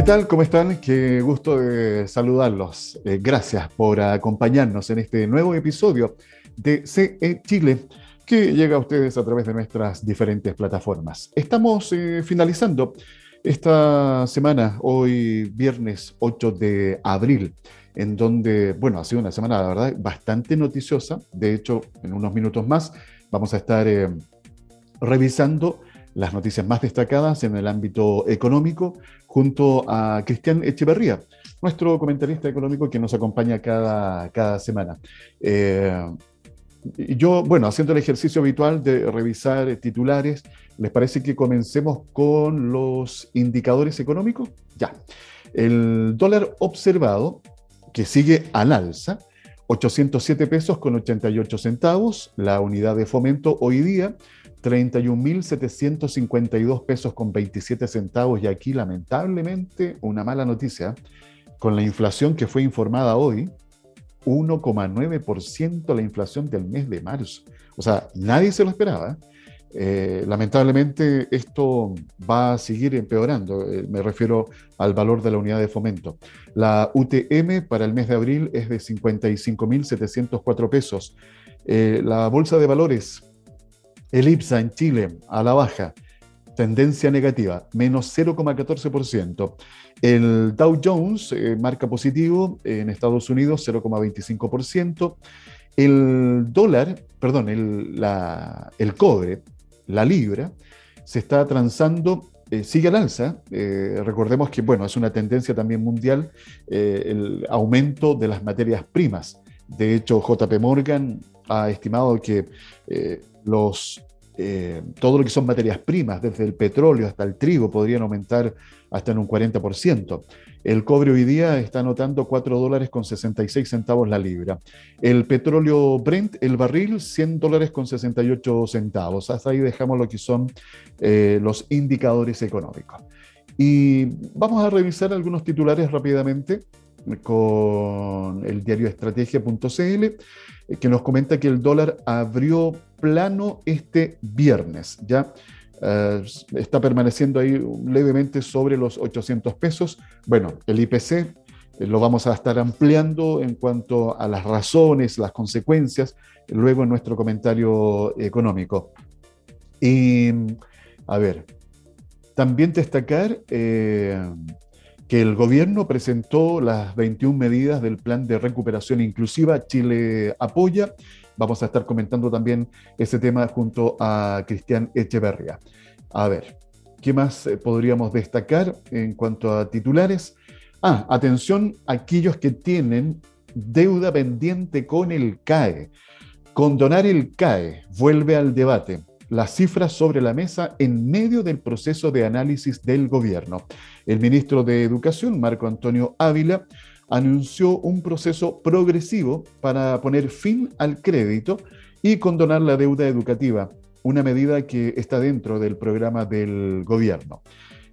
¿Qué tal? ¿Cómo están? Qué gusto de saludarlos. Eh, gracias por acompañarnos en este nuevo episodio de CE Chile que llega a ustedes a través de nuestras diferentes plataformas. Estamos eh, finalizando esta semana, hoy viernes 8 de abril, en donde, bueno, ha sido una semana, la verdad, bastante noticiosa. De hecho, en unos minutos más vamos a estar eh, revisando las noticias más destacadas en el ámbito económico junto a Cristian Echeverría, nuestro comentarista económico que nos acompaña cada, cada semana. Eh, yo, bueno, haciendo el ejercicio habitual de revisar titulares, ¿les parece que comencemos con los indicadores económicos? Ya. El dólar observado, que sigue al alza, 807 pesos con 88 centavos, la unidad de fomento hoy día 31.752 pesos con 27 centavos y aquí lamentablemente una mala noticia, con la inflación que fue informada hoy, 1,9% la inflación del mes de marzo. O sea, nadie se lo esperaba. Eh, lamentablemente esto va a seguir empeorando. Eh, me refiero al valor de la unidad de fomento. La UTM para el mes de abril es de 55.704 pesos. Eh, la bolsa de valores el IPSA en Chile a la baja, tendencia negativa, menos 0,14%. El Dow Jones eh, marca positivo en Estados Unidos 0,25%. El dólar, perdón, el, el, cobre, la libra, se está transando, eh, sigue al alza. Eh, recordemos que, bueno, es una tendencia también mundial el aumento de las materias primas. De hecho, JP Morgan ha estimado que los, eh, todo lo que son materias primas, desde el petróleo hasta el trigo, podrían aumentar hasta en un 40%. El cobre hoy día está anotando 4 dólares con 66 centavos la libra. El petróleo Brent, el barril, 100 dólares con 68 centavos. Hasta ahí dejamos lo que son eh, los indicadores económicos. Y vamos a revisar algunos titulares rápidamente con el diario estrategia.cl, eh, que nos comenta que el dólar abrió plano este viernes, ¿ya? Eh, está permaneciendo ahí levemente sobre los 800 pesos. Bueno, el IPC eh, lo vamos a estar ampliando en cuanto a las razones, las consecuencias, luego en nuestro comentario económico. Y, a ver, también destacar que el gobierno presentó las 21 medidas del plan de recuperación inclusiva Chile Apoya. Vamos a estar comentando también ese tema junto a Cristian Echeverria. A ver, ¿qué más eh, podríamos destacar en cuanto a titulares? Ah, atención a aquellos que tienen deuda pendiente con el CAE. Condonar el CAE vuelve al debate las cifras sobre la mesa en medio del proceso de análisis del gobierno. El ministro de Educación, Marco Antonio Ávila, anunció un proceso progresivo para poner fin al crédito y condonar la deuda educativa, una medida que está dentro del programa del gobierno.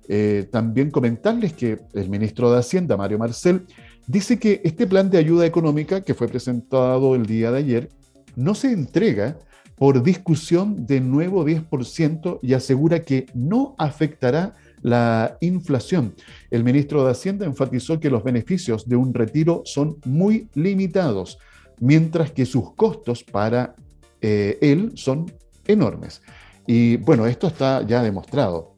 Eh, también comentarles que el ministro de Hacienda, Mario Marcel, dice que este plan de ayuda económica que fue presentado el día de ayer no se entrega por discusión de nuevo 10% y asegura que no afectará la inflación. El ministro de Hacienda enfatizó que los beneficios de un retiro son muy limitados, mientras que sus costos para eh, él son enormes. Y bueno, esto está ya demostrado.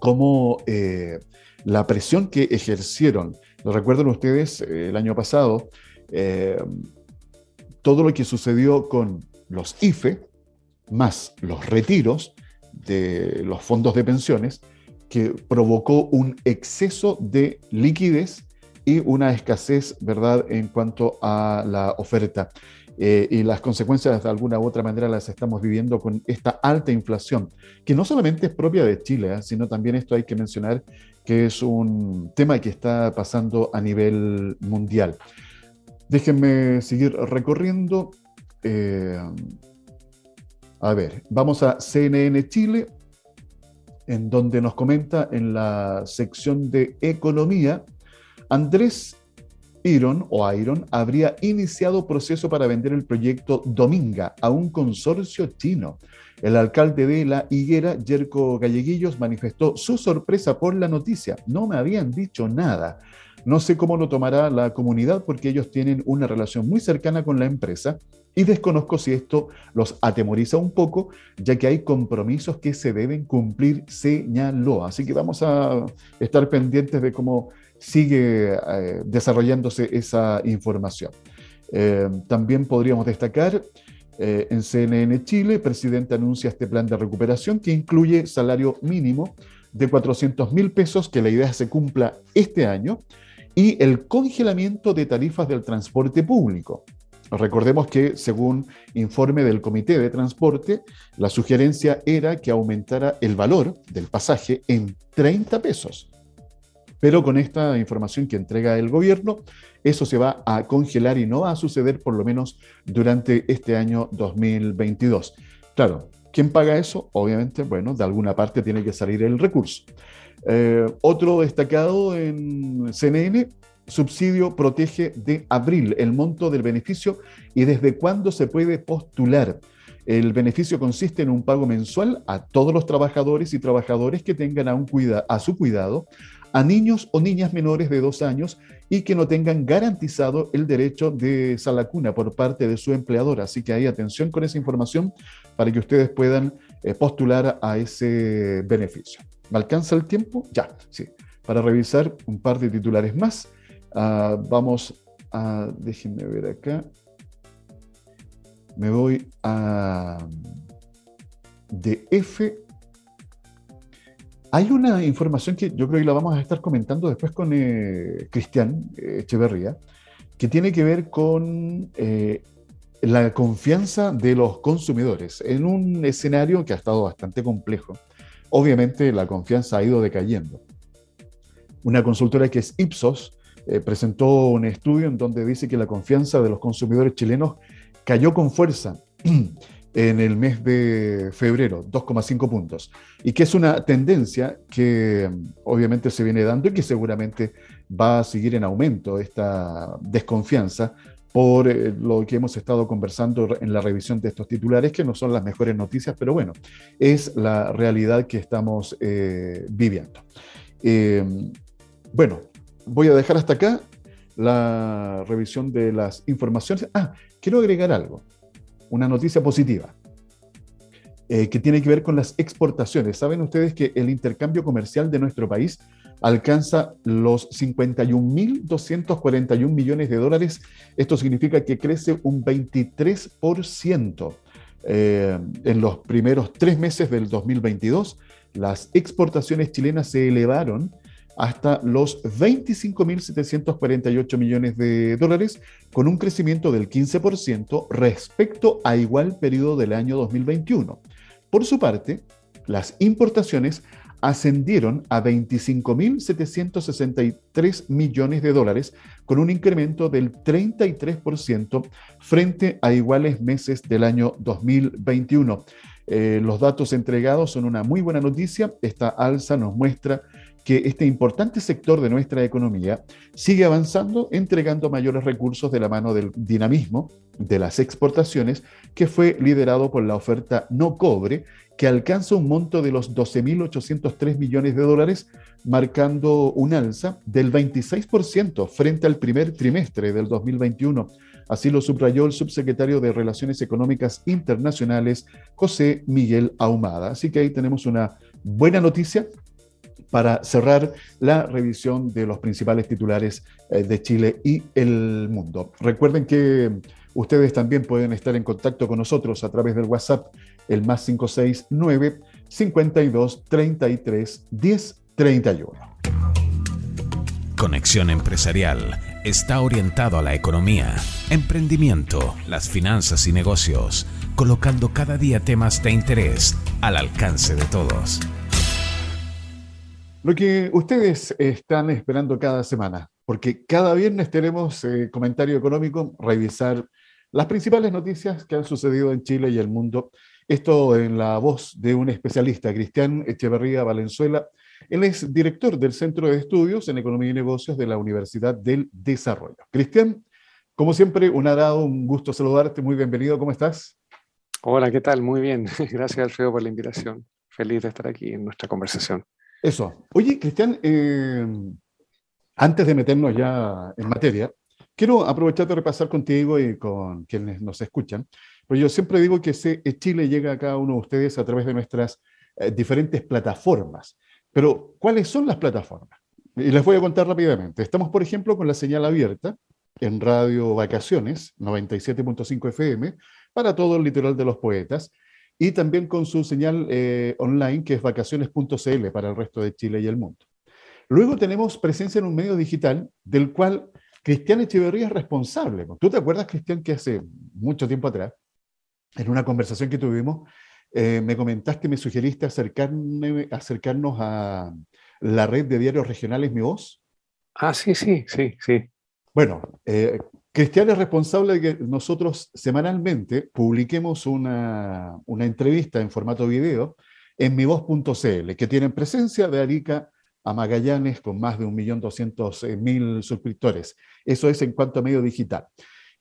Como eh, la presión que ejercieron, lo recuerdan ustedes eh, el año pasado, todo lo que sucedió con los IFE más los retiros de los fondos de pensiones, que provocó un exceso de liquidez y una escasez, ¿verdad?, en cuanto a la oferta. Eh, y las consecuencias de alguna u otra manera las estamos viviendo con esta alta inflación, que no solamente es propia de Chile, ¿eh? sino también esto hay que mencionar que es un tema que está pasando a nivel mundial. Déjenme seguir recorriendo. Eh, a ver, vamos a CNN Chile, en donde nos comenta en la sección de economía, Andrés Iron o Iron habría iniciado proceso para vender el proyecto Dominga a un consorcio chino. El alcalde de La Higuera, Yerko Galleguillos, manifestó su sorpresa por la noticia. No me habían dicho nada. No sé cómo lo tomará la comunidad porque ellos tienen una relación muy cercana con la empresa y desconozco si esto los atemoriza un poco, ya que hay compromisos que se deben cumplir, señaló. Así que vamos a estar pendientes de cómo sigue eh, desarrollándose esa información. Eh, también podríamos destacar eh, en CNN Chile, el presidente anuncia este plan de recuperación que incluye salario mínimo de 400 mil pesos, que la idea se cumpla este año, y el congelamiento de tarifas del transporte público. Recordemos que, según informe del Comité de Transporte, la sugerencia era que aumentara el valor del pasaje en 30 pesos. Pero con esta información que entrega el gobierno, eso se va a congelar y no va a suceder por lo menos durante este año 2022. Claro, ¿quién paga eso? Obviamente, bueno, de alguna parte tiene que salir el recurso. Eh, otro destacado en CNN, subsidio protege de abril el monto del beneficio y desde cuándo se puede postular. El beneficio consiste en un pago mensual a todos los trabajadores y trabajadores que tengan a, un cuida a su cuidado a niños o niñas menores de dos años y que no tengan garantizado el derecho de salacuna por parte de su empleador. Así que hay atención con esa información para que ustedes puedan eh, postular a ese beneficio. ¿Me alcanza el tiempo? Ya, sí. Para revisar un par de titulares más, ah, vamos a, déjenme ver acá, me voy a DF hay una información que yo creo que la vamos a estar comentando después con eh, Cristian eh, Echeverría, que tiene que ver con eh, la confianza de los consumidores en un escenario que ha estado bastante complejo. Obviamente la confianza ha ido decayendo. Una consultora que es Ipsos presentó un estudio en donde dice que la confianza de los consumidores chilenos cayó con fuerza en el mes de febrero, 2,5 puntos, y que es una tendencia que mm, obviamente se viene dando y que seguramente va a seguir en aumento esta desconfianza por eh, lo que hemos estado conversando en la revisión de estos titulares, que no son las mejores noticias, pero bueno, es la realidad que estamos eh, viviendo. Eh, bueno, voy a dejar hasta acá la revisión de las informaciones. Ah, quiero agregar algo una noticia positiva eh, que tiene que ver con las exportaciones. Saben ustedes que el intercambio comercial de nuestro país alcanza los 51.241 millones de dólares. Esto significa que crece un 23%. Eh, en los primeros tres meses del 2022, las exportaciones chilenas se elevaron hasta los 25.748 millones de dólares, con un crecimiento del 15% respecto a igual periodo del año 2021. Por su parte, las importaciones ascendieron a 25.763 millones de dólares, con un incremento del 33% frente a iguales meses del año 2021. Eh, los datos entregados son una muy buena noticia. Esta alza nos muestra que este importante sector de nuestra economía sigue avanzando, entregando mayores recursos de la mano del dinamismo de las exportaciones, que fue liderado por la oferta no cobre, que alcanza un monto de los 12.803 millones de dólares, marcando un alza del 26% frente al primer trimestre del 2021. Así lo subrayó el subsecretario de Relaciones Económicas Internacionales, José Miguel Ahumada. Así que ahí tenemos una buena noticia para cerrar la revisión de los principales titulares eh, de Chile y el mundo. Recuerden que ustedes también pueden estar en contacto con nosotros a través del WhatsApp, el más 569 52 33 10 31. Conexión Empresarial está orientado a la economía, emprendimiento, las finanzas y negocios, colocando cada día temas de interés al alcance de todos. Lo que ustedes están esperando cada semana, porque cada viernes tenemos eh, comentario económico, revisar las principales noticias que han sucedido en Chile y el mundo. Esto en la voz de un especialista, Cristian Echeverría Valenzuela, Él es director del Centro de Estudios en Economía y Negocios de la Universidad del Desarrollo. Cristian, como siempre, un agrado, un gusto saludarte, muy bienvenido, ¿cómo estás? Hola, ¿qué tal? Muy bien. Gracias, Alfredo, por la invitación. Feliz de estar aquí en nuestra conversación. Eso. Oye, Cristian, eh, antes de meternos ya en materia, quiero aprovechar de repasar contigo y con quienes nos escuchan, pues yo siempre digo que Chile llega a cada uno de ustedes a través de nuestras eh, diferentes plataformas. Pero, ¿cuáles son las plataformas? Y les voy a contar rápidamente. Estamos, por ejemplo, con la señal abierta en Radio Vacaciones, 97.5 FM, para todo el litoral de los poetas, y también con su señal eh, online, que es vacaciones.cl para el resto de Chile y el mundo. Luego tenemos presencia en un medio digital del cual Cristian Echeverría es responsable. ¿Tú te acuerdas, Cristian, que hace mucho tiempo atrás, en una conversación que tuvimos, eh, me comentaste, me sugeriste acercarnos a la red de diarios regionales Mi Voz. Ah, sí, sí, sí, sí. Bueno, eh, Cristian es responsable de que nosotros semanalmente publiquemos una, una entrevista en formato video en mivoz.cl, que tiene presencia de Arica a Magallanes con más de 1.200.000 suscriptores. Eso es en cuanto a medio digital.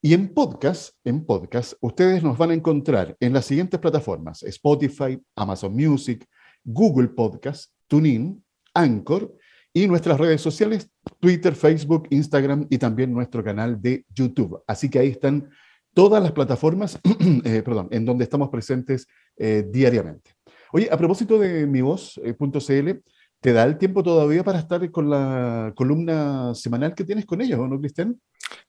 Y en podcast, en podcast, ustedes nos van a encontrar en las siguientes plataformas: Spotify, Amazon Music, Google Podcast, TuneIn, Anchor y nuestras redes sociales, Twitter, Facebook, Instagram y también nuestro canal de YouTube. Así que ahí están todas las plataformas, eh, perdón, en donde estamos presentes eh, diariamente. Oye, a propósito de mivoz.cl, ¿te da el tiempo todavía para estar con la columna semanal que tienes con ellos, no, Cristian?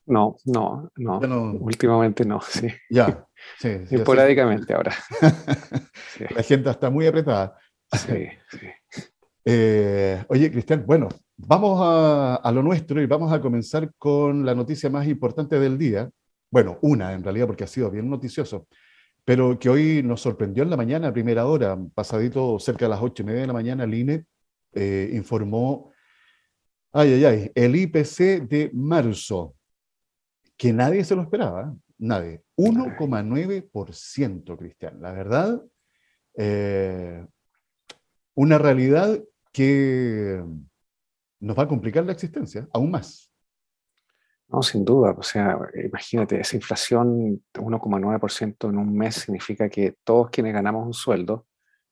No, no, no, Últimamente no, sí. Ya, sí. Esporádicamente ahora. La agenda está muy apretada. Sí, sí. Eh, oye, Cristian, bueno, vamos a, lo nuestro y vamos a comenzar con la noticia más importante del día. Bueno, una en realidad, porque ha sido bien noticioso, pero que hoy nos sorprendió en la mañana, primera hora, pasadito cerca de las ocho y media de la mañana, el INE eh, informó, ay, ay, ay, el IPC de marzo que nadie se lo esperaba, nadie. 1,9%, Cristian. La verdad, eh, una realidad que nos va a complicar la existencia aún más. No, sin duda. O sea, imagínate, esa inflación de 1,9% en un mes significa que todos quienes ganamos un sueldo,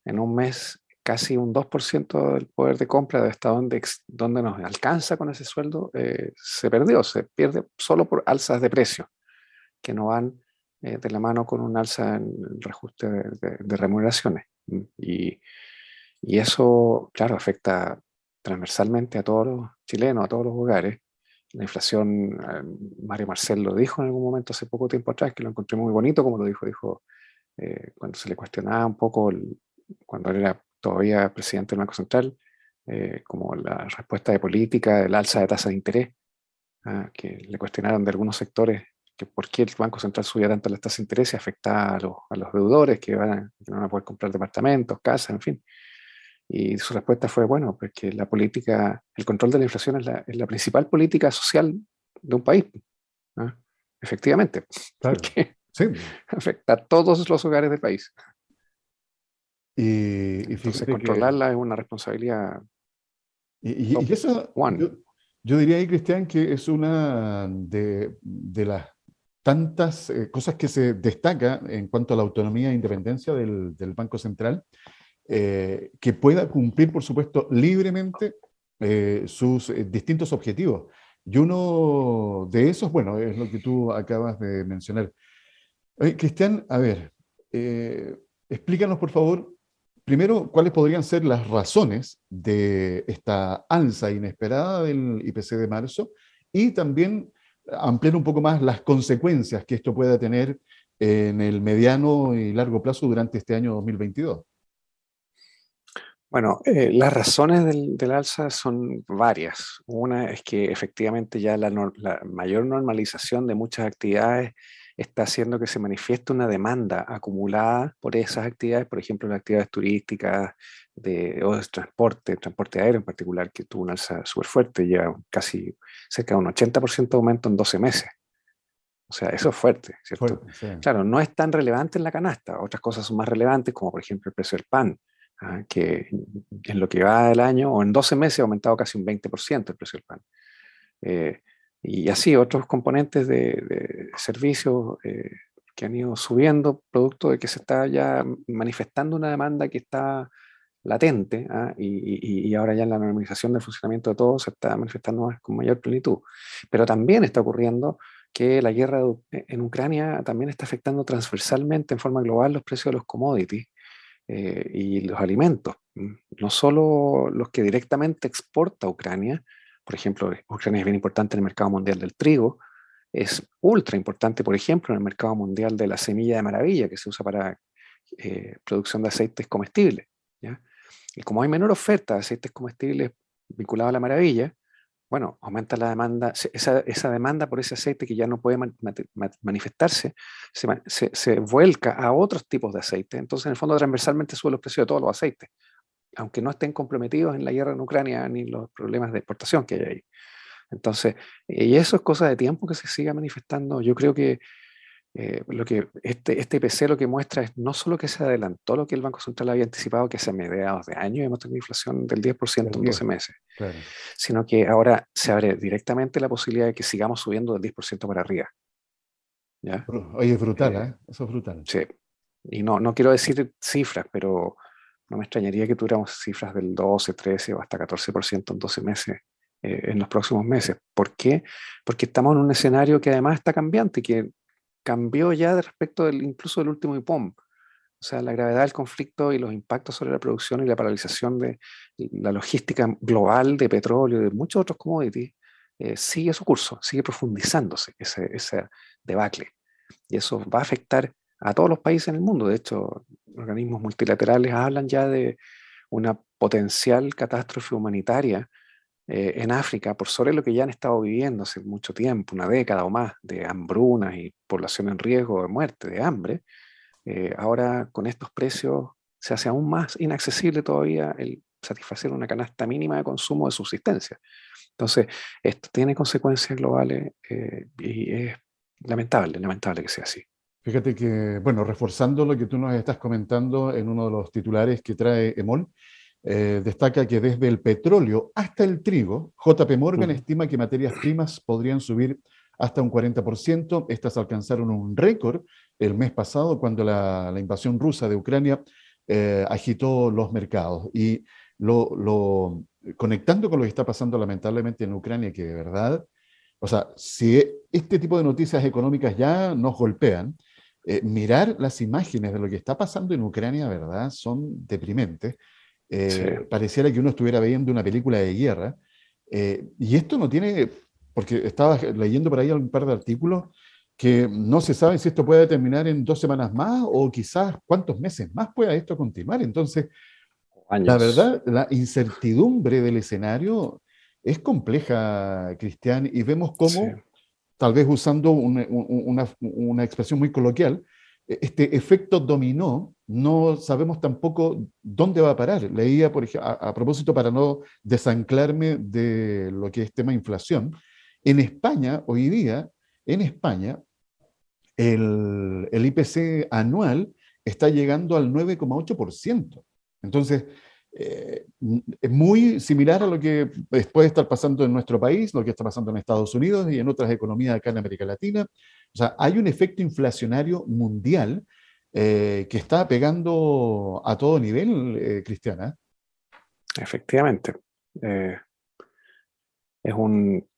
en un mes casi un 2% del poder de compra de hasta donde, donde nos alcanza con ese sueldo eh, se perdió, se pierde solo por alzas de precio, que no van eh, de la mano con un alza en el reajuste de, remuneraciones. Y, y, eso, claro, afecta transversalmente a todos los chilenos, a todos los hogares. La inflación, eh, Mario Marcel lo dijo en algún momento hace poco tiempo atrás, que lo encontré muy bonito, como lo dijo, dijo cuando se le cuestionaba un poco, cuando él era todavía presidente del Banco Central, eh, como la respuesta de política del alza de tasa de interés, ah, que le cuestionaron de algunos sectores que por qué el Banco Central subía tanto las tasas de interés y afectaba a los, a los deudores que, van no van a poder comprar departamentos, casas, en fin. Y su respuesta fue, bueno, pues que la política, el control de la inflación es la, es la principal política social de un país. ¿ah? Efectivamente. Claro. Sí. Afecta a todos los hogares del país. Y, Entonces, controlarla es una responsabilidad. Y, eso, yo, diría ahí, Cristian, que es una de, de las tantas eh, cosas que se destaca en cuanto a la autonomía e independencia del, del Banco Central, eh, que pueda cumplir, por supuesto, libremente eh, sus distintos objetivos. Y uno de esos, bueno, es lo que tú acabas de mencionar. Cristian, a ver, explícanos, por favor, Primero, ¿cuáles podrían ser las razones de esta alza inesperada del IPC de marzo? Y también ampliar un poco más las consecuencias que esto pueda tener en el mediano y largo plazo durante este año 2022. Bueno, eh, las razones del, alza son varias. Una es que efectivamente ya la, la mayor normalización de muchas actividades está haciendo que se manifieste una demanda acumulada por esas actividades, por ejemplo, las actividades turísticas de, o de transporte, transporte aéreo en particular, que tuvo una alza súper fuerte, ya casi cerca de un 80% de aumento en 12 meses. O sea, eso es fuerte, ¿cierto? Claro, no es tan relevante en la canasta. Otras cosas son más relevantes, como por ejemplo el precio del pan. ¿Ah? que en lo que va del año o en 12 meses ha aumentado casi un 20% el precio del pan. Eh, y así otros componentes de, servicios eh, que han ido subiendo, producto de que se está ya manifestando una demanda que está latente ¿ah? y, y, ahora ya en la normalización del funcionamiento de todo se está manifestando con mayor plenitud. Pero también está ocurriendo que la guerra en Ucrania también está afectando transversalmente en forma global los precios de los commodities eh, y los alimentos. No solo los que directamente exporta Ucrania, por ejemplo, Ucrania es bien importante en el mercado mundial del trigo, es ultra importante, por ejemplo, en el mercado mundial de la semilla de maravilla que se usa para eh, producción de aceites comestibles. Y como hay menor oferta de aceites comestibles vinculados a la maravilla, bueno, aumenta la demanda, esa, demanda por ese aceite que ya no puede manifestarse, se, se, vuelca a otros tipos de aceite. Entonces, en el fondo, transversalmente sube los precios de todos los aceites, aunque no estén comprometidos en la guerra en Ucrania ni los problemas de exportación que hay ahí. Entonces, y eso es cosa de tiempo que se siga manifestando. Yo creo que eh, lo que este, este IPC lo que muestra es no solo que se adelantó lo que el Banco Central había anticipado, que se mediados de año hemos tenido inflación del 10% en 12 meses, sino que ahora se abre directamente la posibilidad de que sigamos subiendo del 10% para arriba. ¿Ya? Oye, es brutal, ¿eh? ¿eh? Eso es brutal. Sí. Y no, no quiero decir cifras, pero no me extrañaría que tuviéramos cifras del 12, 13 o hasta 14% en 12 meses eh, en los próximos meses. ¿Por qué? Porque estamos en un escenario que además está cambiante, que cambió ya respecto del, incluso del último IPOM. O sea, la gravedad del conflicto y los impactos sobre la producción y la paralización de la logística global de petróleo y de muchos otros commodities eh, sigue su curso, sigue profundizándose ese, ese debacle. Y eso va a afectar a todos los países en el mundo. De hecho, organismos multilaterales hablan ya de una potencial catástrofe humanitaria eh, en África por sobre lo que ya han estado viviendo hace mucho tiempo, una década o más, de hambrunas y población en riesgo de muerte, de hambre, eh, ahora con estos precios se hace aún más inaccesible todavía el satisfacer una canasta mínima de consumo de subsistencia. Entonces, esto tiene consecuencias globales eh, y es lamentable, lamentable que sea así. Fíjate que, bueno, reforzando lo que tú nos estás comentando en uno de los titulares que trae Emol, eh, destaca que desde el petróleo hasta el trigo, JP Morgan estima que materias primas podrían subir hasta un 40%. Estas alcanzaron un récord el mes pasado cuando la, invasión rusa de Ucrania eh, agitó los mercados. Y lo, conectando con lo que está pasando lamentablemente en Ucrania, que de verdad, o sea, si este tipo de noticias económicas ya nos golpean, eh, mirar las imágenes de lo que está pasando en Ucrania, ¿verdad? Son deprimentes. Eh, pareciera que uno estuviera viendo una película de guerra. Eh, y esto no tiene, porque estaba leyendo por ahí un par de artículos que no se sabe si esto puede terminar en dos semanas más o quizás cuántos meses más pueda esto continuar. Entonces, la verdad, la incertidumbre del escenario es compleja, Cristian, y vemos cómo, tal vez usando una, una, una expresión muy coloquial, este efecto dominó, no sabemos tampoco dónde va a parar. Leía, por ejemplo, a, propósito, para no desanclarme de lo que es tema inflación, en España, hoy día, en España, el, el IPC anual está llegando al 9,8%. Entonces, eh, es muy similar a lo que puede estar pasando en nuestro país, lo que está pasando en Estados Unidos y en otras economías acá en América Latina. O sea, hay un efecto inflacionario mundial eh, que está pegando a todo nivel, eh, Cristiana. Efectivamente. es un,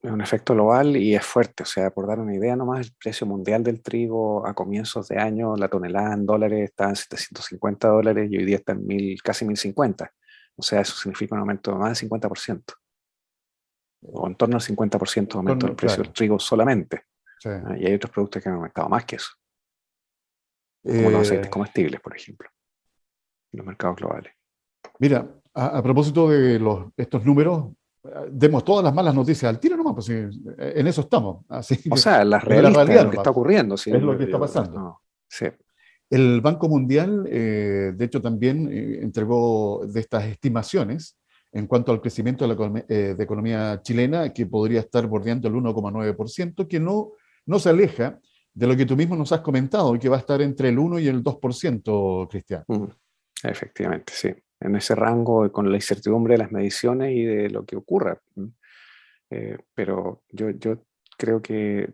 es un efecto global y es fuerte. O sea, por dar una idea nomás, el precio mundial del trigo a comienzos de año, la tonelada en dólares estaba en 750 dólares y hoy día está en mil, casi 1050. O sea, eso significa un aumento de más del 50%. O en torno al 50% de aumento del precio del trigo solamente. Ah, y hay otros productos que han aumentado más que eso. Como los aceites eh, comestibles, por ejemplo. En los mercados globales. Mira, a, a propósito de los, estos números, demos todas las malas noticias al tiro nomás, pues en eso estamos. Así o sea, las realidad, es lo que está ocurriendo. es lo que está pasando. El Banco Mundial, eh, de hecho, también eh, entregó de estas estimaciones en cuanto al crecimiento de la eh, economía chilena, que podría estar bordeando el 1,9%, que no, no se aleja de lo que tú mismo nos has comentado, que va a estar entre el 1 y el 2%, Cristian. Mm. Efectivamente, sí. En ese rango, con la incertidumbre de las mediciones y de lo que ocurra. Eh, pero yo, creo que,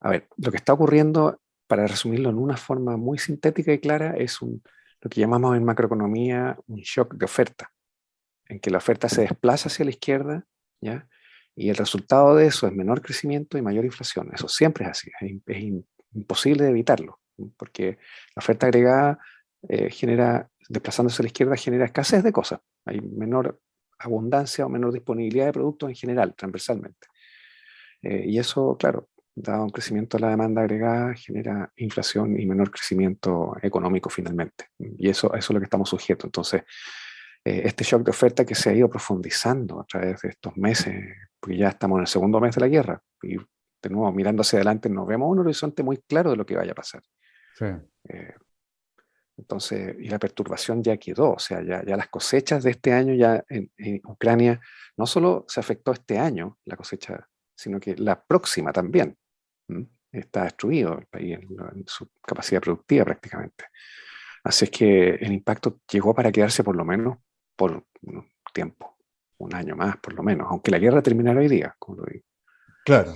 a ver, lo que está ocurriendo, para resumirlo en una forma muy sintética y clara, es lo que llamamos en macroeconomía un shock de oferta, en que la oferta se desplaza hacia la izquierda, ¿ya? Y el resultado de eso es menor crecimiento y mayor inflación. Eso siempre es así, es, imposible de evitarlo, porque la oferta agregada eh, genera, desplazándose a la izquierda, genera escasez de cosas. Hay menor abundancia o menor disponibilidad de productos en general, transversalmente. Eh, y eso, claro, dado un crecimiento de la demanda agregada, genera inflación y menor crecimiento económico finalmente. Y eso, eso es lo que estamos sujetos. Entonces, eh, este shock de oferta que se ha ido profundizando a través de estos meses, porque ya estamos en el segundo mes de la guerra, y de nuevo, mirando hacia adelante, nos vemos un horizonte muy claro de lo que vaya a pasar. Sí. Eh, entonces, y la perturbación ya quedó, o sea, ya, ya las cosechas de este año ya en, Ucrania, no solo se afectó este año la cosecha, sino que la próxima también. Está destruido el país en, su capacidad productiva prácticamente. Así es que el impacto llegó para quedarse por lo menos por un tiempo, un año más por lo menos, aunque la guerra terminara hoy día, como lo digo. Claro.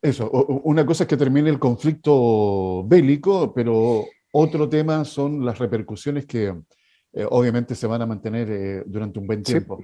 Eso, una cosa es que termine el conflicto bélico, pero otro tema son las repercusiones que eh, obviamente se van a mantener eh, durante un buen tiempo.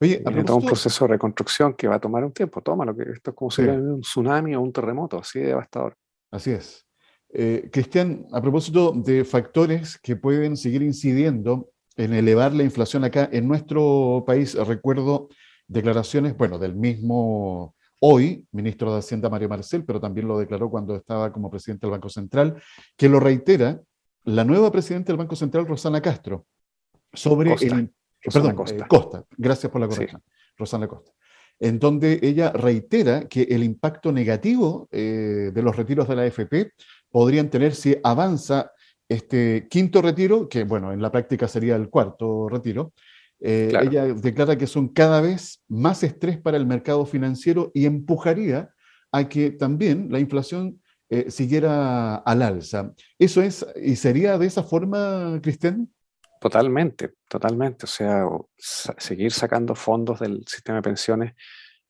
Oye, a un proceso de reconstrucción que va a tomar un tiempo. Toma lo que esto es como si fuera un tsunami o un terremoto, así de devastador. Así es. Eh, Cristian, a propósito de factores que pueden seguir incidiendo en elevar la inflación acá en nuestro país, recuerdo declaraciones, bueno, del mismo hoy, ministro de Hacienda Mario Marcel, pero también lo declaró cuando estaba como presidente del Banco Central, que lo reitera la nueva presidenta del Banco Central, Rosana Castro, sobre el... Perdón, Costa. Costa. Gracias por la corrección. Rosana Costa. En donde ella reitera que el impacto negativo eh, de los retiros de la AFP podrían tener si avanza este quinto retiro, que bueno, en la práctica sería el cuarto retiro. Eh, ella declara que son cada vez más estrés para el mercado financiero y empujaría a que también la inflación eh, siguiera al alza. ¿Eso es y sería de esa forma, Cristian? Totalmente, totalmente. O sea, seguir sacando fondos del sistema de pensiones,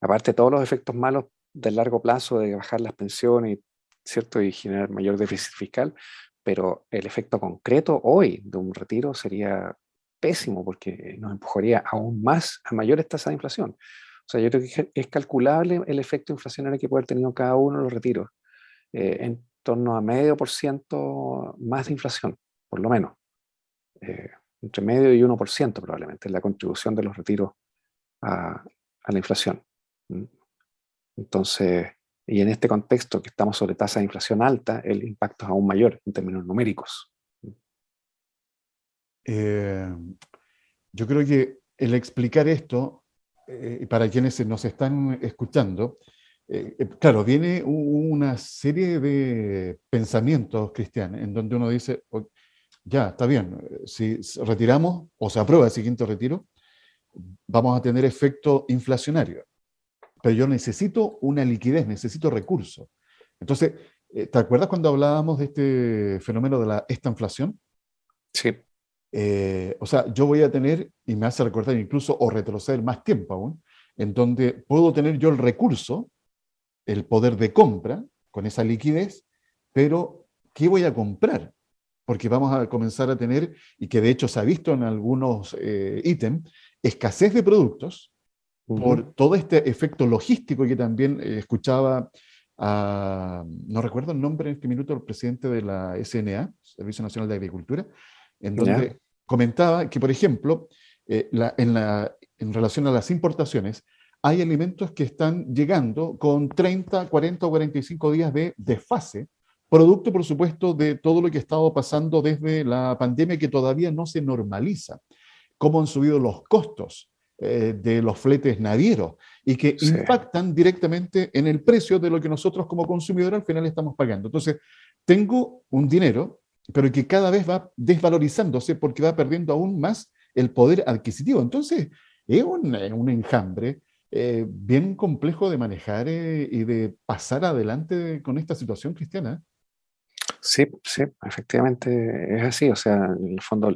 aparte de todos los efectos malos del largo plazo de bajar las pensiones, ¿cierto? Y generar mayor déficit fiscal, pero el efecto concreto hoy de un retiro sería pésimo porque nos empujaría aún más a mayores tasas de inflación. O sea, yo creo que es calculable el efecto inflacionario que puede haber tenido cada uno de los retiros. Eh, en torno a medio por ciento más de inflación, por lo menos. Eh, entre medio y 1% probablemente, la contribución de los retiros a, la inflación. Entonces, y en este contexto que estamos sobre tasa de inflación alta, el impacto es aún mayor en términos numéricos. Eh, yo creo que el explicar esto, para quienes nos están escuchando, eh, eh, claro, viene una serie de pensamientos cristianos en donde uno dice, ya, está bien, eh, si retiramos o se aprueba el siguiente retiro, vamos a tener efecto inflacionario. Pero yo necesito una liquidez, necesito recursos. Entonces, ¿te acuerdas cuando hablábamos de este fenómeno de la, esta inflación? Sí. o sea, yo voy a tener, y me hace recordar incluso, o retroceder más tiempo aún, en donde puedo tener yo el recurso el poder de compra con esa liquidez, pero ¿qué voy a comprar? Porque vamos a comenzar a tener, y que de hecho se ha visto en algunos eh, ítems, escasez de productos por todo este efecto logístico que también eh, escuchaba, no recuerdo el nombre en este minuto, el presidente de la SNA, Servicio Nacional de Agricultura, en donde comentaba que, por ejemplo, eh, en, la, en relación a las importaciones, hay alimentos que están llegando con 30, 40 o 45 días de desfase, producto, por supuesto, de todo lo que ha estado pasando desde la pandemia que todavía no se normaliza, cómo han subido los costos eh, de los fletes navieros y que impactan directamente en el precio de lo que nosotros como consumidores al final estamos pagando. Entonces, tengo un dinero, pero que cada vez va desvalorizándose porque va perdiendo aún más el poder adquisitivo. Entonces, es un, un enjambre eh, bien complejo de manejar eh, y de pasar adelante con esta situación cristiana. Sí, sí, efectivamente es así. O sea, en el fondo,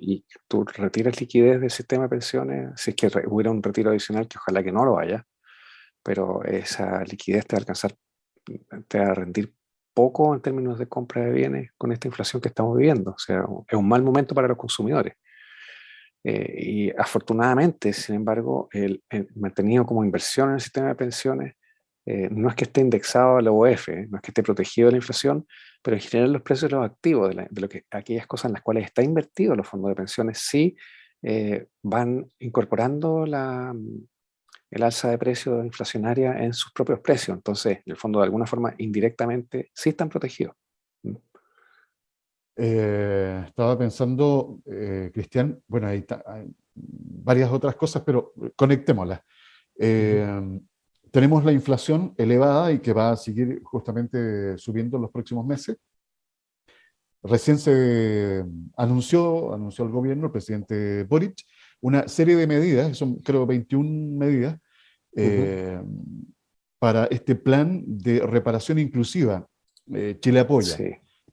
tú retiras liquidez del sistema de pensiones, si es que hubiera un retiro adicional, que ojalá que no lo haya, pero esa liquidez te va a alcanzar, te va a rendir poco en términos de compra de bienes con esta inflación que estamos viviendo. O sea, es un mal momento para los consumidores. Eh, y afortunadamente, sin embargo, el, mantenido como inversión en el sistema de pensiones eh, no es que esté indexado a la OF, eh, no es que esté protegido de la inflación, pero en general los precios de los activos, de, lo que, aquellas cosas en las cuales está invertido los fondos de pensiones, sí van incorporando la, el alza de precios inflacionaria en sus propios precios. Entonces, en el fondo, de alguna forma, indirectamente, sí están protegidos. ¿Mm? Eh, estaba pensando, eh, Cristian, bueno, hay, varias otras cosas, pero conectémoslas. Eh, tenemos la inflación elevada y que va a seguir justamente subiendo en los próximos meses. Recién se anunció, anunció el gobierno, el presidente Boric, una serie de medidas, son creo 21 medidas, eh, para este plan de reparación inclusiva. Eh, Chile apoya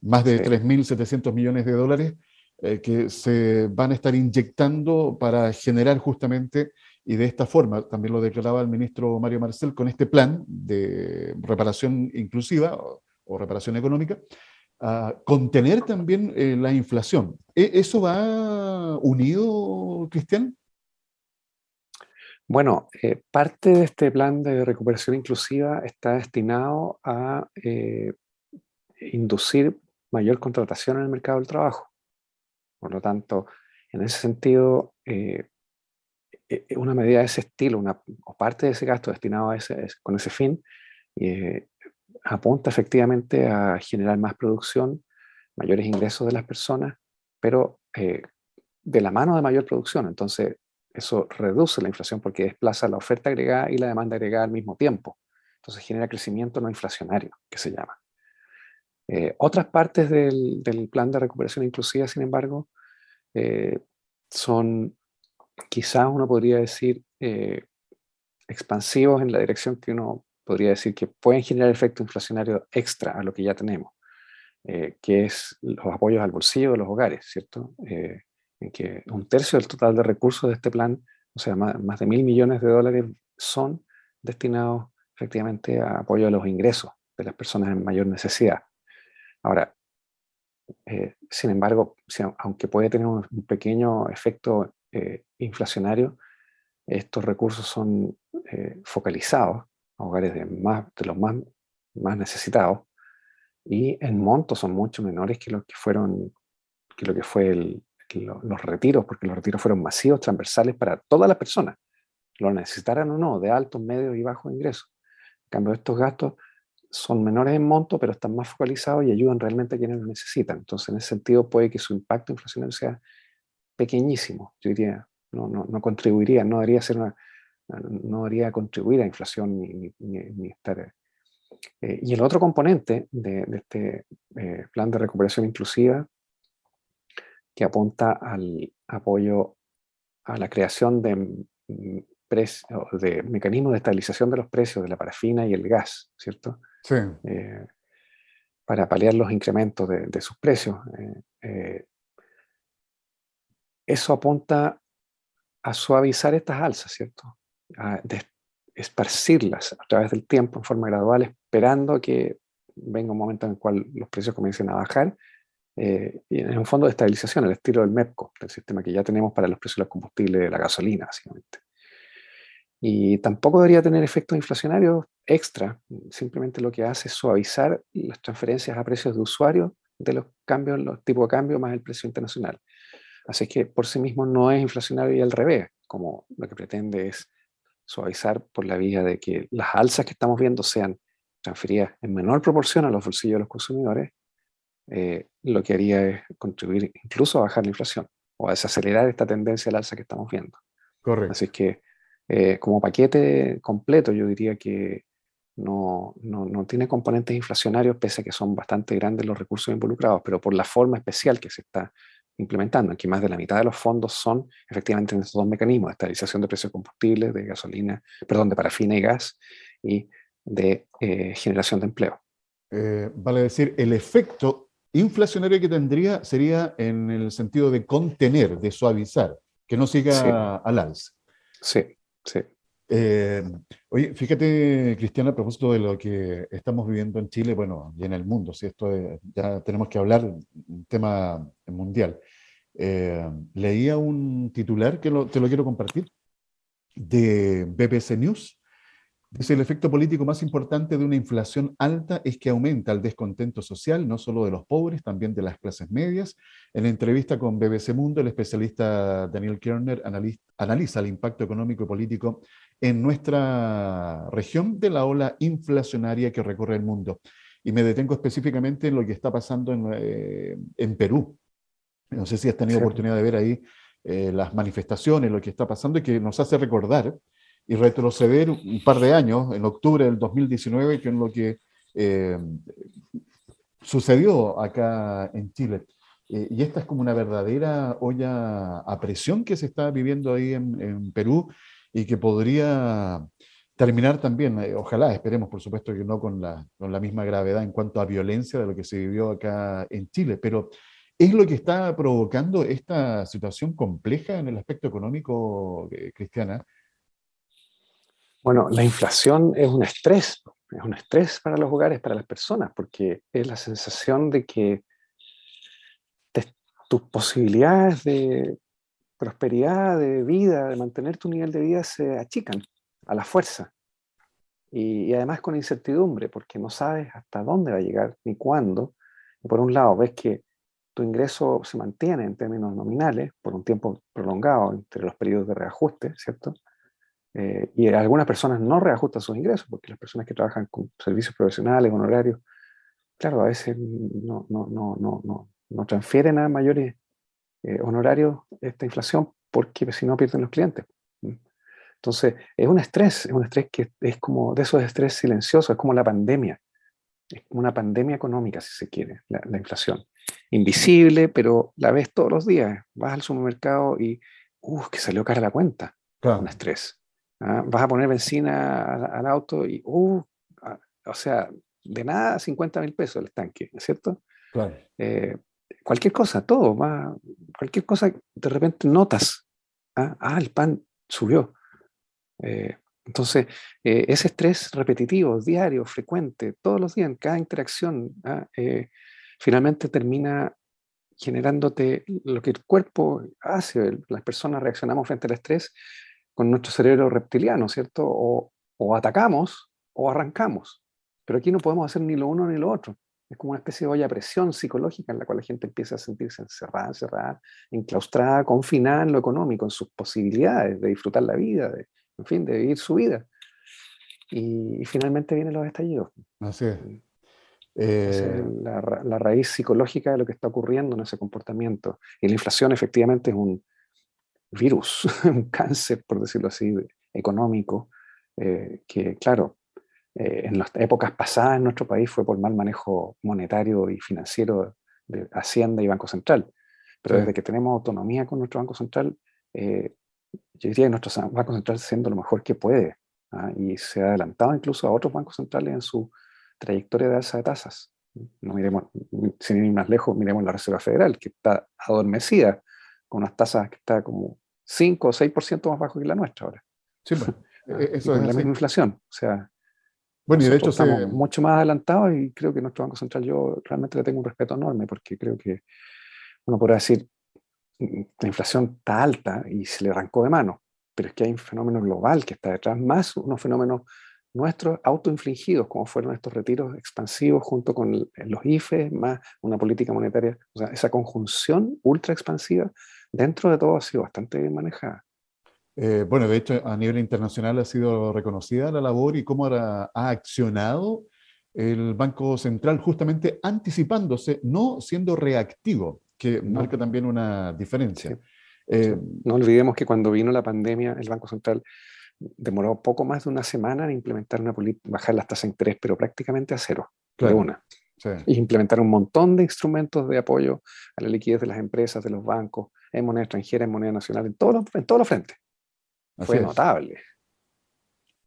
más de 3.700 millones de dólares eh, que se van a estar inyectando para generar justamente, y de esta forma, también lo declaraba el ministro Mario Marcel, con este plan de reparación inclusiva o, reparación económica, a contener también la inflación. ¿E, ¿Eso va unido, Cristian? Bueno, eh, parte de este plan de recuperación inclusiva está destinado a eh, inducir mayor contratación en el mercado del trabajo. Por lo tanto, en ese sentido, eh, una medida de ese estilo, o parte de ese gasto destinado a ese, con ese fin, apunta efectivamente a generar más producción, mayores ingresos de las personas, pero de la mano de mayor producción. Entonces, eso reduce la inflación porque desplaza la oferta agregada y la demanda agregada al mismo tiempo. Entonces genera crecimiento no inflacionario, que se llama. Eh, otras partes del, plan de recuperación inclusiva, sin embargo, eh, son quizás uno podría decir eh, expansivos en la dirección que uno podría decir que pueden generar efecto inflacionario extra a lo que ya tenemos, que es los apoyos al bolsillo de los hogares, ¿cierto? en que un tercio del total de recursos de este plan, o sea, más, de mil millones de dólares, son destinados efectivamente a apoyo a los ingresos de las personas en mayor necesidad. Ahora, eh, sin embargo, aunque puede tener un, pequeño efecto eh, inflacionario, estos recursos son eh, focalizados a hogares de, más, de los más, más necesitados y en monto son mucho menores que lo que fueron que lo que fue los retiros, porque los retiros fueron masivos, transversales para todas las personas, lo necesitaran o no, de altos, medios y bajos ingresos. En cambio, estos gastos son menores en monto, pero están más focalizados y ayudan realmente a quienes lo necesitan. Entonces, en ese sentido, puede que su impacto inflacionario sea pequeñísimo, yo diría, no, no, no contribuiría, no debería ser una, no debería contribuir a inflación ni, ni, estar. Eh, y el otro componente de, este eh, plan de recuperación inclusiva que apunta al apoyo a la creación de, mm, de mecanismos de estabilización de los precios de la parafina y el gas, ¿cierto? Sí. Eh, para paliar los incrementos de, sus precios. Eh, eh, eso apunta a suavizar estas alzas, ¿cierto? A esparcirlas a través del tiempo en forma gradual, esperando que venga un momento en el cual los precios comiencen a bajar eh, y en un fondo de estabilización, al estilo del MEPCO, del sistema que ya tenemos para los precios de los combustibles, de la gasolina, básicamente. Y tampoco debería tener efectos inflacionarios extra, simplemente lo que hace es suavizar las transferencias a precios de usuario de los cambios, los tipos de cambio más el precio internacional. Así que por sí mismo no es inflacionario y al revés, como lo que pretende es suavizar por la vía de que las alzas que estamos viendo sean transferidas en menor proporción a los bolsillos de los consumidores eh, lo que haría es contribuir incluso a bajar la inflación o a desacelerar esta tendencia al alza que estamos viendo. Correcto. Así que eh, como paquete completo yo diría que no, no, no, tiene componentes inflacionarios pese a que son bastante grandes los recursos involucrados, pero por la forma especial que se está implementando, en que más de la mitad de los fondos son efectivamente en estos dos mecanismos, de estabilización de precios de combustible, de gasolina, perdón, de parafina y gas y de eh, generación de empleo. vale decir, el efecto inflacionario que tendría sería en el sentido de contener, de suavizar, que no siga al alza. Sí, sí. Eh, oye, fíjate, Cristiana, a propósito de lo que estamos viviendo en Chile, bueno, y en el mundo, si esto ya tenemos que hablar, un tema mundial. Eh, leía un titular que te lo quiero compartir de BBC News. Dice, el efecto político más importante de una inflación alta es que aumenta el descontento social, no solo de los pobres, también de las clases medias. En la entrevista con BBC Mundo, el especialista Daniel Kerner analiza el impacto económico y político en nuestra región de la ola inflacionaria que recorre el mundo. Y me detengo específicamente en lo que está pasando en, eh, Perú. No sé si has tenido oportunidad de ver ahí eh, las manifestaciones, lo que está pasando y que nos hace recordar y retroceder un par de años, en octubre del 2019, que es lo que eh, sucedió acá en Chile. y esta es como una verdadera olla a presión que se está viviendo ahí en, en Perú y que podría terminar también, eh, ojalá, esperemos por supuesto que no con la, con la misma gravedad en cuanto a violencia de lo que se vivió acá en Chile, pero es lo que está provocando esta situación compleja en el aspecto económico, eh, Cristiana. Bueno, la inflación es un estrés, es un estrés para los hogares, para las personas, porque es la sensación de que tus posibilidades de prosperidad, de vida, de mantener tu nivel de vida se achican a la fuerza. Y, además con incertidumbre, porque no sabes hasta dónde va a llegar ni cuándo. Y por un lado, ves que tu ingreso se mantiene en términos nominales por un tiempo prolongado entre los periodos de reajuste, ¿cierto? Eh, y algunas personas no reajustan sus ingresos, porque las personas que trabajan con servicios profesionales, honorarios, claro, a veces no, no, no, no, no, no transfieren a mayores eh, honorarios esta inflación porque si no pierden los clientes. Entonces, es un estrés, es un estrés que es como de esos estrés silenciosos, es como la pandemia, es como una pandemia económica, si se quiere, la, inflación. Invisible, pero la ves todos los días. Vas al supermercado y, uff, que salió cara la cuenta. Un estrés. ¿Ah? Vas a poner benzina al, auto y, uff, o sea, de nada 50 mil pesos el tanque, ¿no es cierto? Claro. Eh, cualquier cosa, todo, va, cualquier cosa, de repente notas, ah, ah el pan subió. Eh, entonces, eh, ese estrés repetitivo, diario, frecuente, todos los días, en cada interacción, ah, eh, finalmente termina generándote lo que el cuerpo hace. Las personas reaccionamos frente al estrés con nuestro cerebro reptiliano, ¿cierto? O, o atacamos o arrancamos. Pero aquí no podemos hacer ni lo uno ni lo otro. Es como una especie de olla a presión psicológica en la cual la gente empieza a sentirse encerrada, encerrada, enclaustrada, confinada en lo económico, en sus posibilidades de disfrutar la vida, de, en fin, de vivir su vida. Y, finalmente vienen los estallidos. Así es. Eh, la, la, raíz psicológica de lo que está ocurriendo en ese comportamiento. Y la inflación efectivamente es un virus, un cáncer, por decirlo así, económico, eh, que claro, eh, en las épocas pasadas en nuestro país fue por mal manejo monetario y financiero de Hacienda y Banco Central. Pero desde que tenemos autonomía con nuestro Banco Central, eh, yo diría que nuestro Banco Central está haciendo lo mejor que puede ¿ah? y se ha adelantado incluso a otros bancos centrales en su trayectoria de alza de tasas. No miremos, sin ir más lejos, miremos la Reserva Federal, que está adormecida con unas tasas que está como 5 o 6% más bajo que la nuestra ahora. Sí, bueno, e-, eso es la misma inflación. O sea, bueno, y de hecho estamos mucho más adelantados y creo que nuestro Banco Central yo realmente le tengo un respeto enorme porque creo que uno podrá decir mm, la inflación está alta y se le arrancó de mano, pero es que hay un fenómeno global que está detrás, más unos fenómenos nuestros autoinfligidos, como fueron estos retiros expansivos junto con los IFE, más una política monetaria, o sea, esa conjunción ultra expansiva, dentro de todo ha sido bastante bien manejada. Eh, bueno, de hecho, a nivel internacional ha sido reconocida la labor y cómo ha, accionado el Banco Central justamente anticipándose, no siendo reactivo, que marca también una diferencia. Eh, no olvidemos que cuando vino la pandemia, el Banco Central demoró poco más de una semana en implementar una política, bajar las tasas de interés, pero prácticamente a cero, de una. Y implementar un montón de instrumentos de apoyo a la liquidez de las empresas, de los bancos, en moneda extranjera, en moneda nacional, en todos en todos los frentes. Fue notable.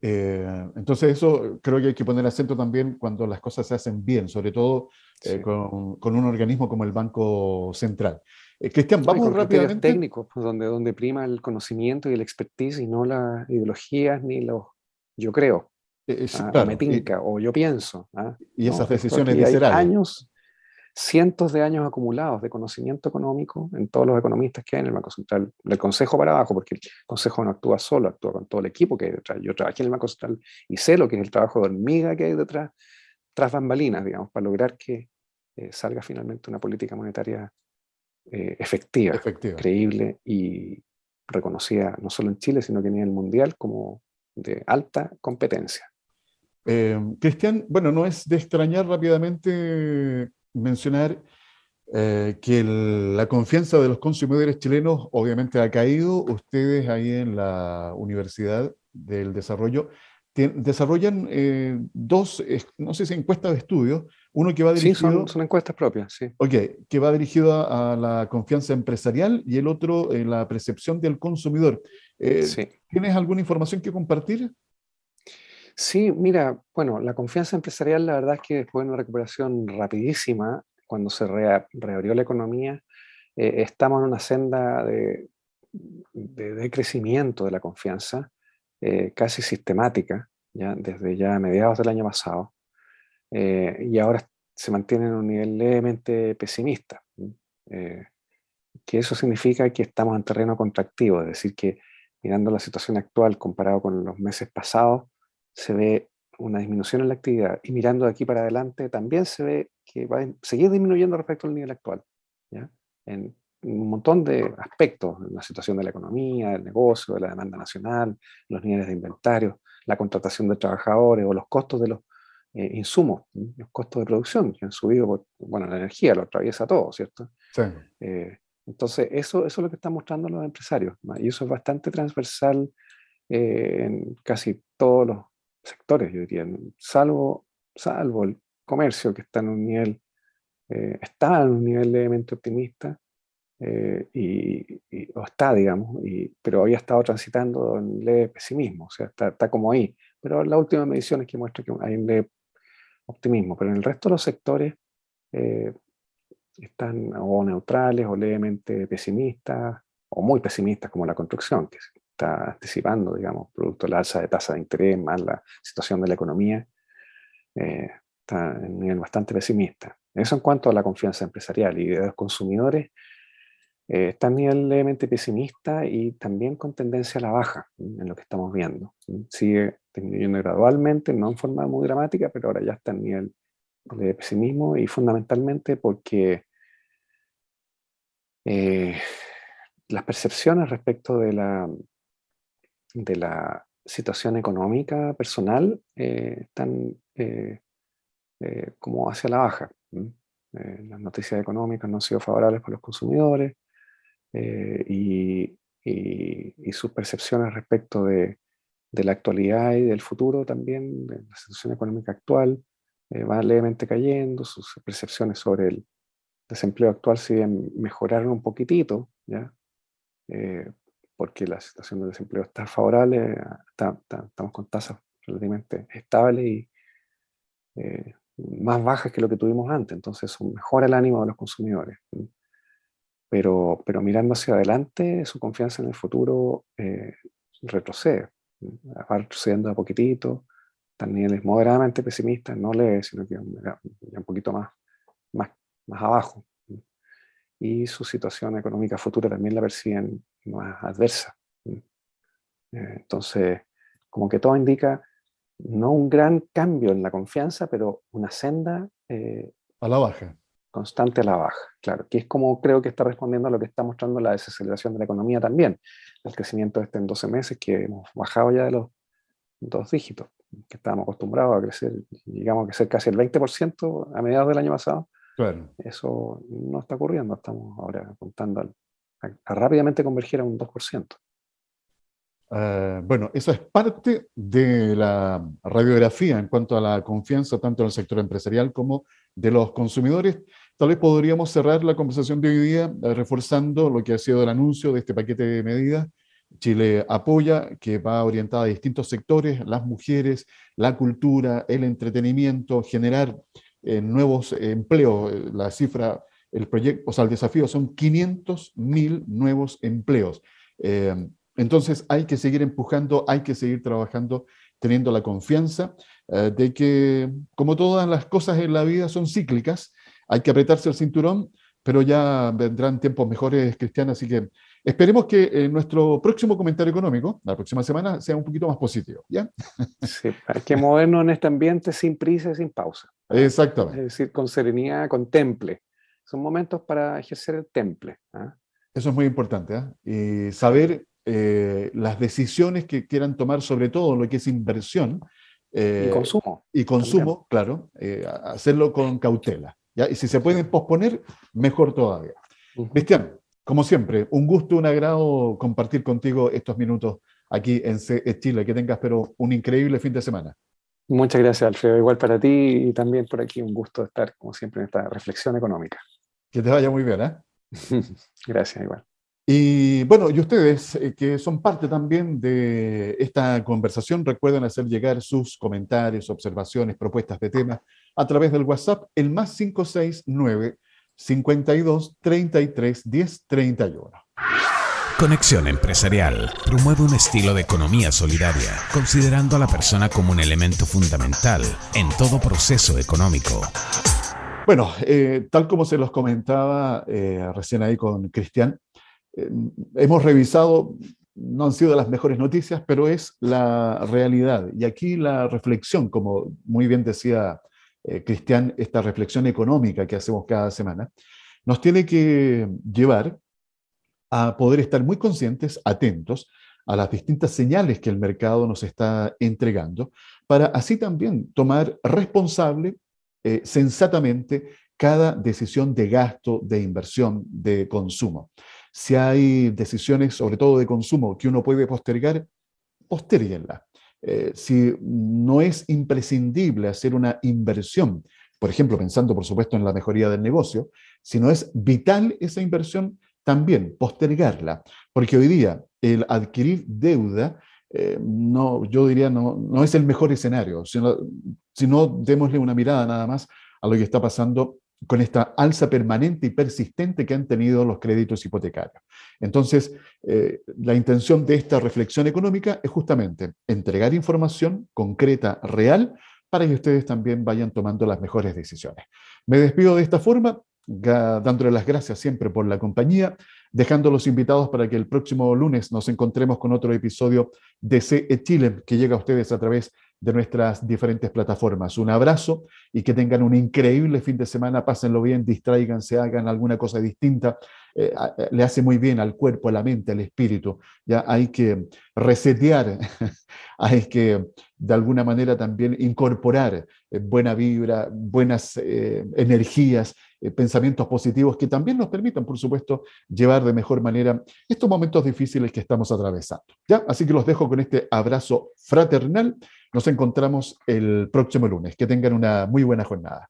Eh, entonces eso creo que hay que poner acento también cuando las cosas se hacen bien, sobre todo eh, con, con, un organismo como el Banco Central. Eh, Cristian, vamos rápidamente. técnicos, pues, donde, donde prima el conocimiento y el expertise y no las ideologías ni los yo creo, eh, ah, me tinca, o yo pienso. ¿ah? Y esas decisiones viscerales. Años, cientos de años acumulados de conocimiento económico en todos los economistas que hay en el Banco Central, del Consejo para abajo, porque el Consejo no actúa solo, actúa con todo el equipo que hay detrás. Yo trabajé en el Banco Central y sé lo que es el trabajo de hormiga que hay detrás, tras bambalinas, digamos, para lograr que eh, salga finalmente una política monetaria eh, efectiva, creíble y reconocida no solo en Chile, sino que a nivel mundial como de alta competencia. Eh, Cristian, bueno, no es de extrañar rápidamente mencionar eh, que la confianza de los consumidores chilenos obviamente ha caído. Ustedes ahí en la Universidad del Desarrollo desarrollan eh, dos, no sé si encuestas de estudio, uno que va dirigido... Sí, son, encuestas propias, sí. Ok, que va dirigido a, la confianza empresarial y el otro en la percepción del consumidor. sí. ¿Tienes alguna información que compartir? Sí, mira, bueno, la confianza empresarial, la verdad es que después de una recuperación rapidísima, cuando se reabrió la economía, eh, estamos en una senda de, de, crecimiento de la confianza eh, casi sistemática, ya desde ya mediados del año pasado, eh, y ahora se mantiene en un nivel levemente pesimista. que eso significa que estamos en terreno contractivo, es decir, que mirando la situación actual comparado con los meses pasados, se ve una disminución en la actividad y mirando de aquí para adelante también se ve que va a seguir disminuyendo respecto al nivel actual, un montón de aspectos, la situación de la economía, el negocio, de la demanda nacional, los niveles de inventario, la contratación de trabajadores o los costos de los eh, insumos, los costos de producción que han subido, bueno, la energía lo atraviesa todo, ¿cierto? Sí. Eh, entonces, eso, eso es lo que están mostrando los empresarios, y eso es bastante transversal eh, en casi todos los sectores, yo diría, salvo, salvo el comercio que está en un nivel, eh, está en un nivel levemente optimista, eh, y, o está, digamos, y, pero había estado transitando en leve pesimismo, o sea, está, está como ahí. Pero la última medición es que muestra que hay un leve optimismo, pero en el resto de los sectores eh, están o neutrales o levemente pesimistas, o muy pesimistas como la construcción, que está anticipando, digamos, producto de la alza de tasa de interés, más la situación de la economía, eh, está en un nivel bastante pesimista. Eso en cuanto a la confianza empresarial y de los consumidores, eh, está en nivel levemente pesimista y también con tendencia a la baja en lo que estamos viendo. Sigue disminuyendo gradualmente, no en forma muy dramática, pero ahora ya está en nivel de pesimismo y fundamentalmente porque eh, las percepciones respecto de la, de la situación económica personal eh, están eh, como hacia la baja. las noticias económicas no han sido favorables para los consumidores y, y, sus percepciones respecto de, de, la actualidad y del futuro también, de la situación económica actual, van levemente cayendo, sus percepciones sobre el desempleo actual siguen mejoraron un poquitito, ¿ya? porque la situación del desempleo está favorable, estamos con tasas relativamente estables y eh, más bajas que lo que tuvimos antes, entonces mejora el ánimo de los consumidores. Pero, pero mirando hacia adelante, su confianza en el futuro eh, retrocede, va retrocediendo a poquitito, también es moderadamente pesimista, no lee, sino que un poquito más, más, más abajo. Y su situación económica futura también la perciben más adversa. Eh, entonces, como que todo indica no un gran cambio en la confianza, pero una senda... Eh, a la baja. Constante a la baja, claro, que es como creo que está respondiendo a lo que está mostrando la desaceleración de la economía también. El crecimiento este en 12 meses, que hemos bajado ya de los dos dígitos, que estábamos acostumbrados a crecer, digamos que ser casi el 20% a mediados del año pasado. Claro. Eso no está ocurriendo, estamos ahora apuntando a, rápidamente converger a un 2%. Eh, bueno, eso es parte de la radiografía en cuanto a la confianza tanto en el sector empresarial como de los consumidores. Tal vez podríamos cerrar la conversación de hoy día eh, reforzando lo que ha sido el anuncio de este paquete de medidas Chile apoya, que va orientada a distintos sectores, las mujeres, la cultura, el entretenimiento, generar eh, nuevos empleos. La cifra, el proyecto, o sea, el desafío son 500 mil nuevos empleos. Eh, entonces hay que seguir empujando, hay que seguir trabajando, teniendo la confianza eh, de que, como todas las cosas en la vida son cíclicas, hay que apretarse el cinturón, pero ya vendrán tiempos mejores, Cristian, así que esperemos que eh, nuestro próximo comentario económico, la próxima semana, sea un poquito más positivo, ¿ya? Sí, hay que movernos en este ambiente sin prisa y sin pausa. Exactamente. Es decir, con serenidad, con temple. Son momentos para ejercer el temple. ¿ah? Eso es muy importante, ¿ah? y saber eh, las decisiones que quieran tomar, sobre todo lo que es inversión. y consumo. Y consumo, claro, hacerlo con cautela. Y si se pueden posponer, mejor todavía. Cristian, como siempre, un gusto, un agrado compartir contigo estos minutos aquí en Chile. Que tengas, pero un increíble fin de semana. Muchas gracias, Alfredo. Igual para ti y también por aquí un gusto estar, como siempre, en esta reflexión económica. Que te vaya muy bien, ¿eh? gracias, igual. Y bueno, y ustedes eh, que son parte también de esta conversación, recuerden hacer llegar sus comentarios, observaciones, propuestas de temas a través del WhatsApp, el más 569 52 33 10 31. Conexión Empresarial promueve un estilo de economía solidaria, considerando a la persona como un elemento fundamental en todo proceso económico. Bueno, eh, tal como se los comentaba eh, recién ahí con Cristian, eh, hemos revisado, no han sido las mejores noticias, pero es la realidad. Y aquí la reflexión, como muy bien decía eh, Cristian, esta reflexión económica que hacemos cada semana, nos tiene que llevar a poder estar muy conscientes, atentos a las distintas señales que el mercado nos está entregando, para así también tomar responsable, eh, sensatamente, cada decisión de gasto, de inversión, de consumo. Si hay decisiones, sobre todo de consumo, que uno puede postergar, posterguenla. Eh, si no es imprescindible hacer una inversión, por ejemplo, pensando por supuesto en la mejoría del negocio, si no es vital esa inversión, también postergarla, porque hoy día el adquirir deuda, eh, no, yo diría, no, no es el mejor escenario, sino, sino démosle una mirada nada más a lo que está pasando con esta alza permanente y persistente que han tenido los créditos hipotecarios. Entonces, eh, la intención de esta reflexión económica es justamente entregar información concreta, real, para que ustedes también vayan tomando las mejores decisiones. Me despido de esta forma, dándole las gracias siempre por la compañía, dejando los invitados para que el próximo lunes nos encontremos con otro episodio de CE Chile que llega a ustedes a través de nuestras diferentes plataformas. Un abrazo y que tengan un increíble fin de semana, pásenlo bien, distráiganse, hagan alguna cosa distinta, eh, eh, le hace muy bien al cuerpo, a la mente, al espíritu. Ya hay que resetear, hay que de alguna manera también incorporar eh, buena vibra, buenas energías, pensamientos positivos que también nos permitan, por supuesto, llevar de mejor manera estos momentos difíciles que estamos atravesando. ¿ya? Así que los dejo con este abrazo fraternal. Nos encontramos el próximo lunes. Que tengan una muy buena jornada.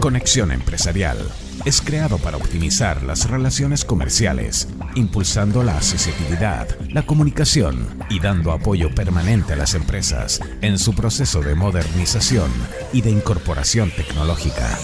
Conexión Empresarial es creado para optimizar las relaciones comerciales, impulsando la accesibilidad, la comunicación y dando apoyo permanente a las empresas en su proceso de modernización y de incorporación tecnológica.